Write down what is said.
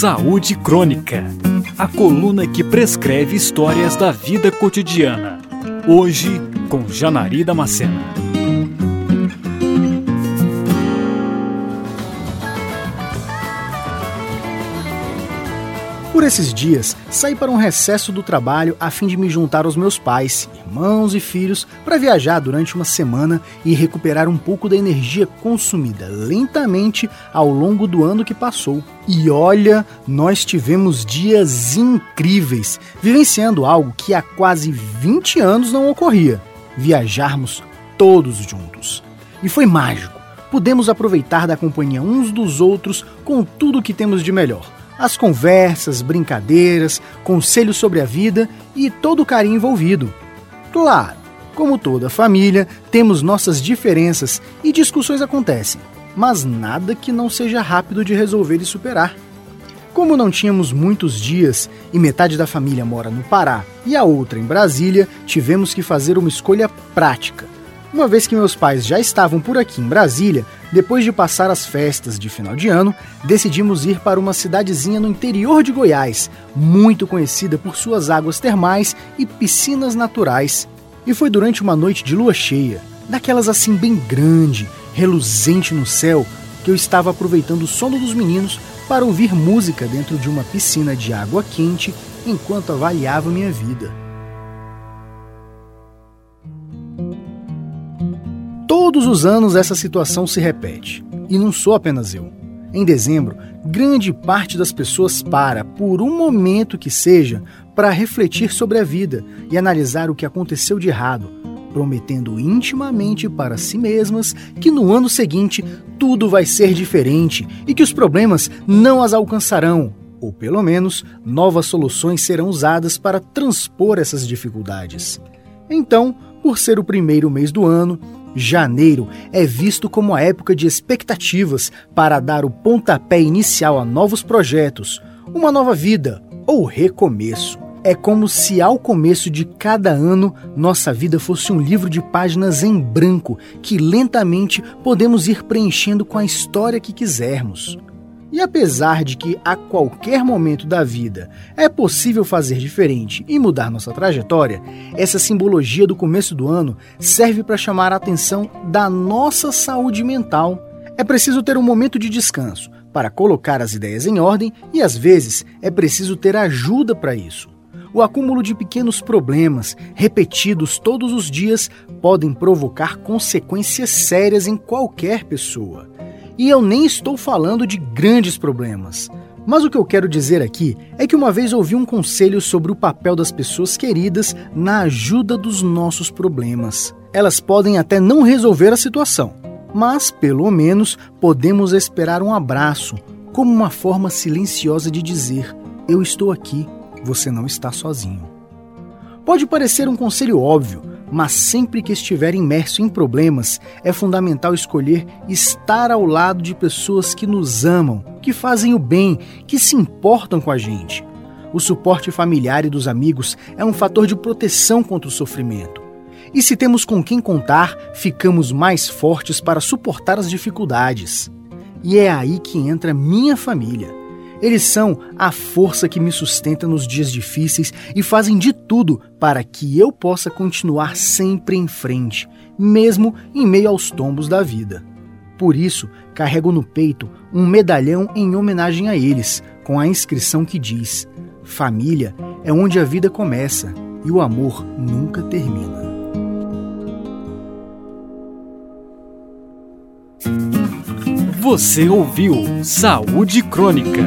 Saúde Crônica a coluna que prescreve histórias da vida cotidiana. Hoje, com Janari Damasceno. Por esses dias, saí para um recesso do trabalho a fim de me juntar aos meus pais, irmãos e filhos para viajar durante uma semana e recuperar um pouco da energia consumida lentamente ao longo do ano que passou. E olha, nós tivemos dias incríveis, vivenciando algo que há quase 20 anos não ocorria: viajarmos todos juntos. E foi mágico. Pudemos aproveitar da companhia uns dos outros com tudo o que temos de melhor as conversas, brincadeiras, conselhos sobre a vida e todo o carinho envolvido. Claro, como toda família, temos nossas diferenças e discussões acontecem, mas nada que não seja rápido de resolver e superar. Como não tínhamos muitos dias e metade da família mora no Pará e a outra em Brasília, tivemos que fazer uma escolha prática uma vez que meus pais já estavam por aqui em Brasília, depois de passar as festas de final de ano, decidimos ir para uma cidadezinha no interior de Goiás, muito conhecida por suas águas termais e piscinas naturais. E foi durante uma noite de lua cheia, daquelas assim bem grande, reluzente no céu, que eu estava aproveitando o sono dos meninos para ouvir música dentro de uma piscina de água quente enquanto avaliava minha vida. Todos os anos essa situação se repete. E não sou apenas eu. Em dezembro, grande parte das pessoas para, por um momento que seja, para refletir sobre a vida e analisar o que aconteceu de errado, prometendo intimamente para si mesmas que no ano seguinte tudo vai ser diferente e que os problemas não as alcançarão, ou pelo menos novas soluções serão usadas para transpor essas dificuldades. Então, por ser o primeiro mês do ano, Janeiro é visto como a época de expectativas para dar o pontapé inicial a novos projetos, uma nova vida ou recomeço. É como se ao começo de cada ano nossa vida fosse um livro de páginas em branco que lentamente podemos ir preenchendo com a história que quisermos. E apesar de que a qualquer momento da vida é possível fazer diferente e mudar nossa trajetória, essa simbologia do começo do ano serve para chamar a atenção da nossa saúde mental. É preciso ter um momento de descanso para colocar as ideias em ordem e às vezes é preciso ter ajuda para isso. O acúmulo de pequenos problemas, repetidos todos os dias, podem provocar consequências sérias em qualquer pessoa. E eu nem estou falando de grandes problemas. Mas o que eu quero dizer aqui é que uma vez ouvi um conselho sobre o papel das pessoas queridas na ajuda dos nossos problemas. Elas podem até não resolver a situação, mas pelo menos podemos esperar um abraço, como uma forma silenciosa de dizer: Eu estou aqui, você não está sozinho. Pode parecer um conselho óbvio, mas sempre que estiver imerso em problemas, é fundamental escolher estar ao lado de pessoas que nos amam, que fazem o bem, que se importam com a gente. O suporte familiar e dos amigos é um fator de proteção contra o sofrimento. E se temos com quem contar, ficamos mais fortes para suportar as dificuldades. E é aí que entra minha família. Eles são a força que me sustenta nos dias difíceis e fazem de tudo para que eu possa continuar sempre em frente, mesmo em meio aos tombos da vida. Por isso, carrego no peito um medalhão em homenagem a eles, com a inscrição que diz: Família é onde a vida começa e o amor nunca termina. Você ouviu Saúde Crônica